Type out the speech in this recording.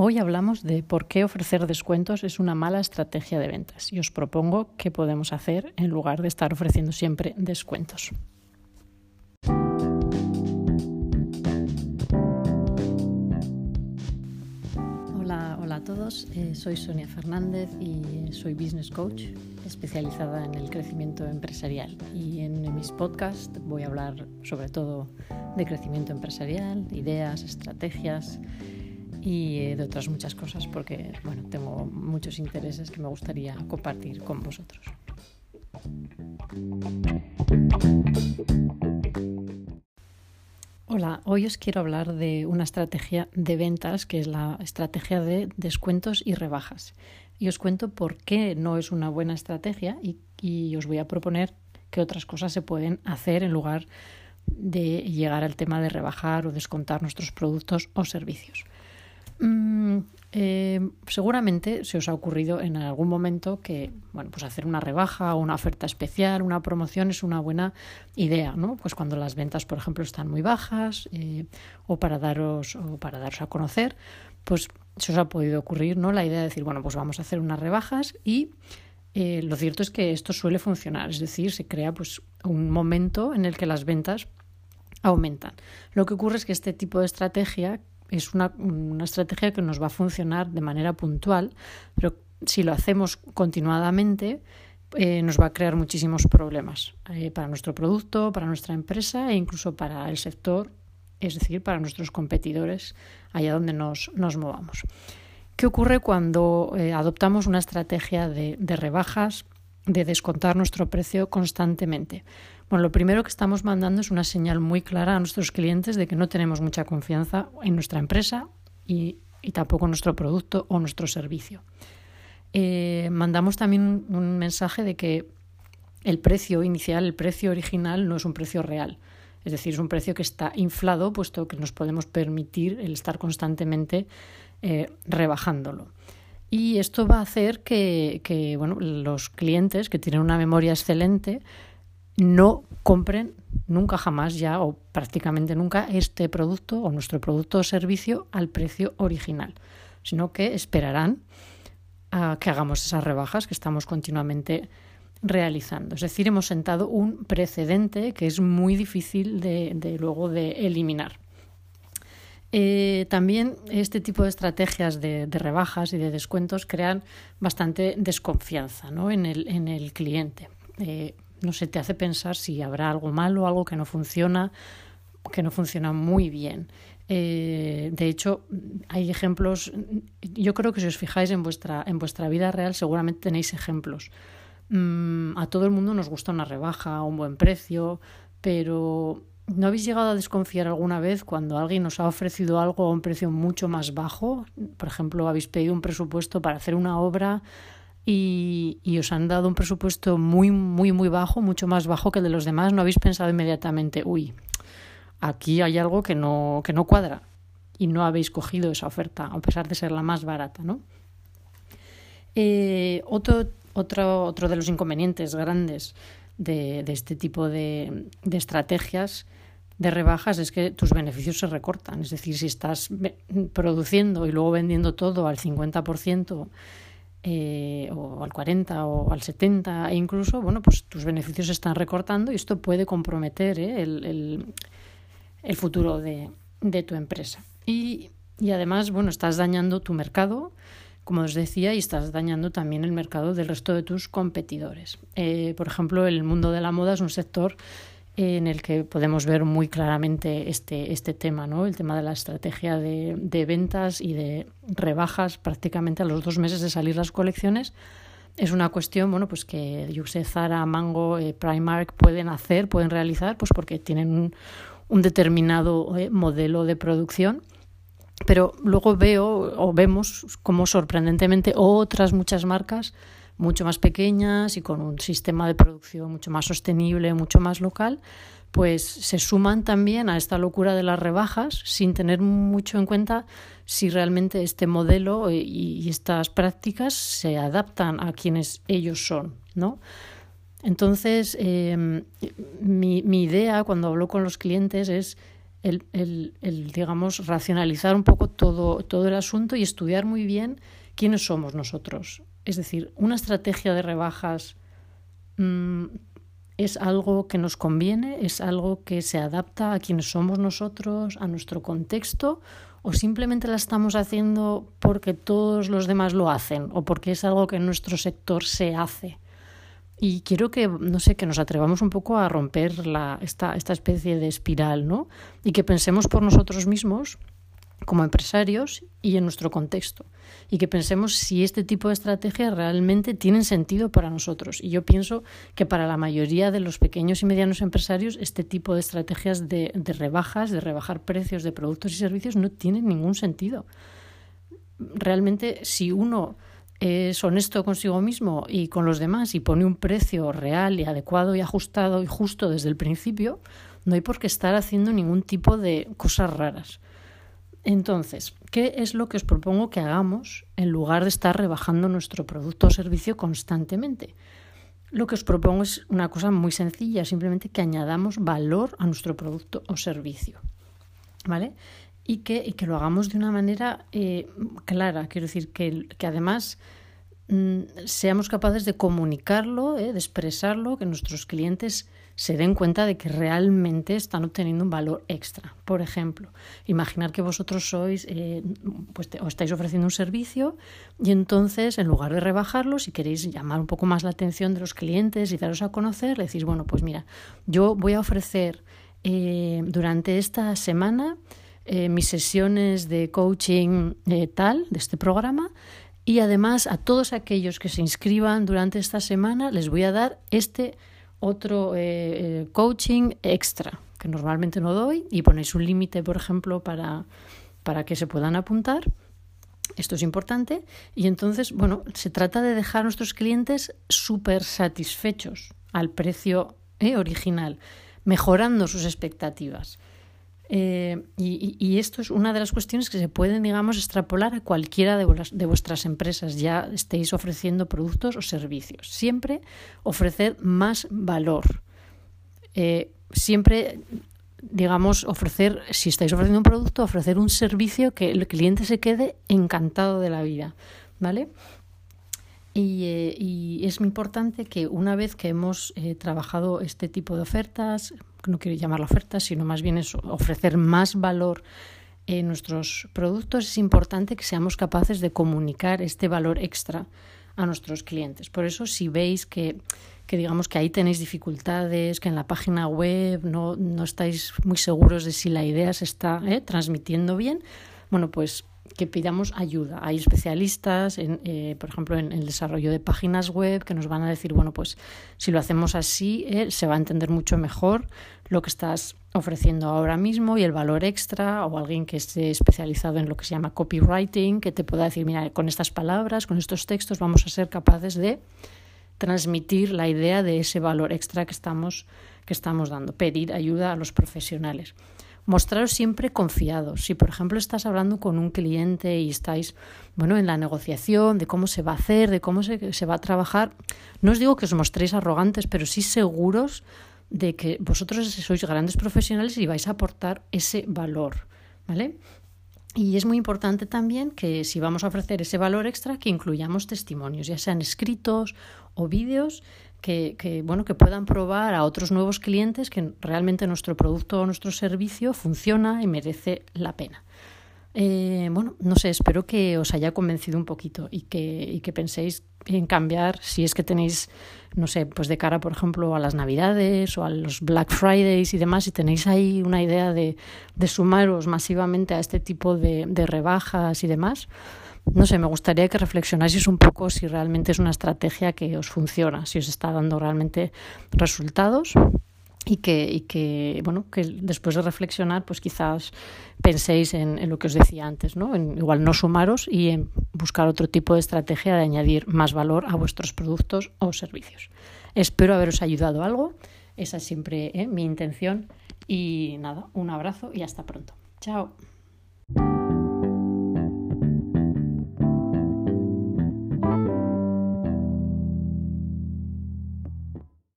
Hoy hablamos de por qué ofrecer descuentos es una mala estrategia de ventas y os propongo qué podemos hacer en lugar de estar ofreciendo siempre descuentos. Hola, hola a todos, eh, soy Sonia Fernández y soy business coach especializada en el crecimiento empresarial y en mis podcasts voy a hablar sobre todo de crecimiento empresarial, ideas, estrategias y eh, de otras muchas cosas porque bueno, tengo muchos intereses que me gustaría compartir con vosotros. Hola, hoy os quiero hablar de una estrategia de ventas que es la estrategia de descuentos y rebajas. Y os cuento por qué no es una buena estrategia y, y os voy a proponer qué otras cosas se pueden hacer en lugar de llegar al tema de rebajar o descontar nuestros productos o servicios. Mm, eh, seguramente se os ha ocurrido en algún momento que, bueno, pues hacer una rebaja o una oferta especial, una promoción es una buena idea, ¿no? Pues cuando las ventas, por ejemplo, están muy bajas eh, o para daros o para daros a conocer, pues se os ha podido ocurrir, ¿no? La idea de decir, bueno, pues vamos a hacer unas rebajas y eh, lo cierto es que esto suele funcionar, es decir, se crea pues un momento en el que las ventas aumentan. Lo que ocurre es que este tipo de estrategia es una, estrategia que nos va a funcionar de manera puntual, pero si lo hacemos continuadamente, eh, nos va a crear muchísimos problemas eh, para nuestro producto, para nuestra empresa e incluso para el sector, es decir, para nuestros competidores, allá donde nos, nos movamos. ¿Qué ocurre cuando eh, adoptamos una estrategia de rebajas, de descontar nuestro precio constantemente? Bueno, lo primero que estamos mandando es una señal muy clara a nuestros clientes de que no tenemos mucha confianza en nuestra empresa y, tampoco en nuestro producto o nuestro servicio. Eh, mandamos también un, mensaje de que el precio inicial, el precio original, no es un precio real. Es decir, es un precio que está inflado, puesto que nos podemos permitir el estar constantemente eh, rebajándolo. Y esto va a hacer que, bueno, los clientes que tienen una memoria excelente no compren nunca jamás ya o prácticamente nunca este producto o nuestro producto o servicio al precio original, sino que esperarán a que hagamos esas rebajas que estamos continuamente realizando. Es decir, hemos sentado un precedente que es muy difícil de, luego de eliminar. Eh, también este tipo de estrategias de, rebajas y de descuentos crean bastante desconfianza en, el, cliente. Eh, no sé, te hace pensar si habrá algo malo, algo que no funciona, que no funciona muy bien. Eh, de hecho, hay ejemplos, yo creo que si os fijáis en vuestra, en vuestra vida real seguramente tenéis ejemplos. Mm, a todo el mundo nos gusta una rebaja, un buen precio, pero ¿no habéis llegado a desconfiar alguna vez cuando alguien nos ha ofrecido algo a un precio mucho más bajo? Por ejemplo, habéis pedido un presupuesto para hacer una obra y, os han dado un presupuesto muy, muy, muy bajo, mucho más bajo que el de los demás, no habéis pensado inmediatamente, uy, aquí hay algo que no, que no cuadra y no habéis cogido esa oferta, a pesar de ser la más barata, ¿no? Eh, otro, otro, otro de los inconvenientes grandes de, este tipo de, de estrategias de rebajas es que tus beneficios se recortan. Es decir, si estás produciendo y luego vendiendo todo al 50%, eh, o al 40 o al 70 e incluso, bueno, pues tus beneficios se están recortando y esto puede comprometer ¿eh? el, el, futuro de, de tu empresa. Y, y, además, bueno, estás dañando tu mercado, como os decía, y estás dañando también el mercado del resto de tus competidores. Eh, por ejemplo, el mundo de la moda es un sector en el que podemos ver muy claramente este, este tema, ¿no? el tema de la estrategia de, de, ventas y de rebajas prácticamente a los dos meses de salir las colecciones. Es una cuestión bueno, pues que yo sé, Zara, Mango, eh, Primark pueden hacer, pueden realizar, pues porque tienen un, determinado eh, modelo de producción. Pero luego veo o vemos como sorprendentemente otras muchas marcas mucho más pequeñas y con un sistema de producción mucho más sostenible, mucho más local, pues se suman también a esta locura de las rebajas sin tener mucho en cuenta si realmente este modelo y, estas prácticas se adaptan a quienes ellos son, ¿no? Entonces, em, mi, mi idea cuando hablo con los clientes es el, el, digamos, racionalizar un poco todo, todo el asunto y estudiar muy bien quiénes somos nosotros. Es decir, una estrategia de rebajas mm, es algo que nos conviene, es algo que se adapta a quienes somos nosotros, a nuestro contexto, o simplemente la estamos haciendo porque todos los demás lo hacen o porque es algo que en nuestro sector se hace. Y quiero que, no sé, que nos atrevamos un poco a romper la, esta, esta especie de espiral, ¿no? Y que pensemos por nosotros mismos como empresarios y en nuestro contexto. Y que pensemos si este tipo de estrategias realmente tienen sentido para nosotros. Y yo pienso que para la mayoría de los pequeños y medianos empresarios este tipo de estrategias de, de rebajas, de rebajar precios de productos y servicios no tienen ningún sentido. Realmente si uno es honesto consigo mismo y con los demás y pone un precio real y adecuado y ajustado y justo desde el principio, no hay por qué estar haciendo ningún tipo de cosas raras. Entonces, ¿qué es lo que os propongo que hagamos en lugar de estar rebajando nuestro producto o servicio constantemente? Lo que os propongo es una cosa muy sencilla, simplemente que añadamos valor a nuestro producto o servicio. ¿Vale? Y que, que lo hagamos de una manera eh, clara, quiero decir, que, que además seamos capaces de comunicarlo, eh, de expresarlo, que nuestros clientes se den cuenta de que realmente están obteniendo un valor extra. Por ejemplo, imaginar que vosotros sois, eh, pues os estáis ofreciendo un servicio y entonces, en lugar de rebajarlo, si queréis llamar un poco más la atención de los clientes y daros a conocer, decís, bueno, pues mira, yo voy a ofrecer eh, durante esta semana mis sesiones de coaching tal, de este programa, y además a todos aquellos que se inscriban durante esta semana les voy a dar este otro eh, eh, coaching extra, que normalmente no doy, y ponéis un límite, por ejemplo, para, para que se puedan apuntar. Esto es importante. Y entonces, bueno, se trata de dejar a nuestros clientes súper satisfechos al precio eh, original, mejorando sus expectativas. Eh, y, esto es una de las cuestiones que se pueden, digamos, extrapolar a cualquiera de, vuestras empresas, ya estéis ofreciendo productos o servicios. Siempre ofrecer más valor. Eh, siempre, digamos, ofrecer, si estáis ofreciendo un producto, ofrecer un servicio que el cliente se quede encantado de la vida. ¿Vale? Y, eh, es muy importante que una vez que hemos trabajado este tipo de ofertas, no quiero llamarlo ofertas, sino más bien es ofrecer más valor en nuestros productos, es importante que seamos capaces de comunicar este valor extra a nuestros clientes. Por eso, si veis que, que digamos que ahí tenéis dificultades, que en la página web no, no estáis muy seguros de si la idea se está eh, transmitiendo bien, bueno, pues que pidamos ayuda. Hay especialistas, en, eh, por ejemplo, en el desarrollo de páginas web que nos van a decir, bueno, pues si lo hacemos así, eh, se va a entender mucho mejor lo que estás ofreciendo ahora mismo y el valor extra o alguien que esté especializado en lo que se llama copywriting, que te pueda decir, mira, con estas palabras, con estos textos vamos a ser capaces de transmitir la idea de ese valor extra que estamos, que estamos dando, pedir ayuda a los profesionales mostraros siempre confiados. Si, por ejemplo, estás hablando con un cliente y estáis, bueno, en la negociación de cómo se va a hacer, de cómo se, va a trabajar, no os digo que os mostréis arrogantes, pero sí seguros de que vosotros sois grandes profesionales y vais a aportar ese valor, ¿vale? Y es muy importante también que si vamos a ofrecer ese valor extra, que incluyamos testimonios, ya sean escritos o vídeos, que, bueno, que puedan probar a otros nuevos clientes que realmente nuestro producto o nuestro servicio funciona y merece la pena. Eh, bueno, no sé, espero que os haya convencido un poquito y que, y que penséis en cambiar si es que tenéis, no sé, pues de cara, por ejemplo, a las Navidades o a los Black Fridays y demás, si tenéis ahí una idea de, de sumaros masivamente a este tipo de, de rebajas y demás, no sé, me gustaría que reflexionaseis un poco si realmente es una estrategia que os funciona, si os está dando realmente resultados y que, bueno, que después de reflexionar, pues quizás penséis en, en, lo que os decía antes, ¿no? En igual no sumaros y en buscar otro tipo de estrategia de añadir más valor a vuestros productos o servicios. Espero haberos ayudado algo, esa es siempre ¿eh? mi intención y nada, un abrazo y hasta pronto. Chao.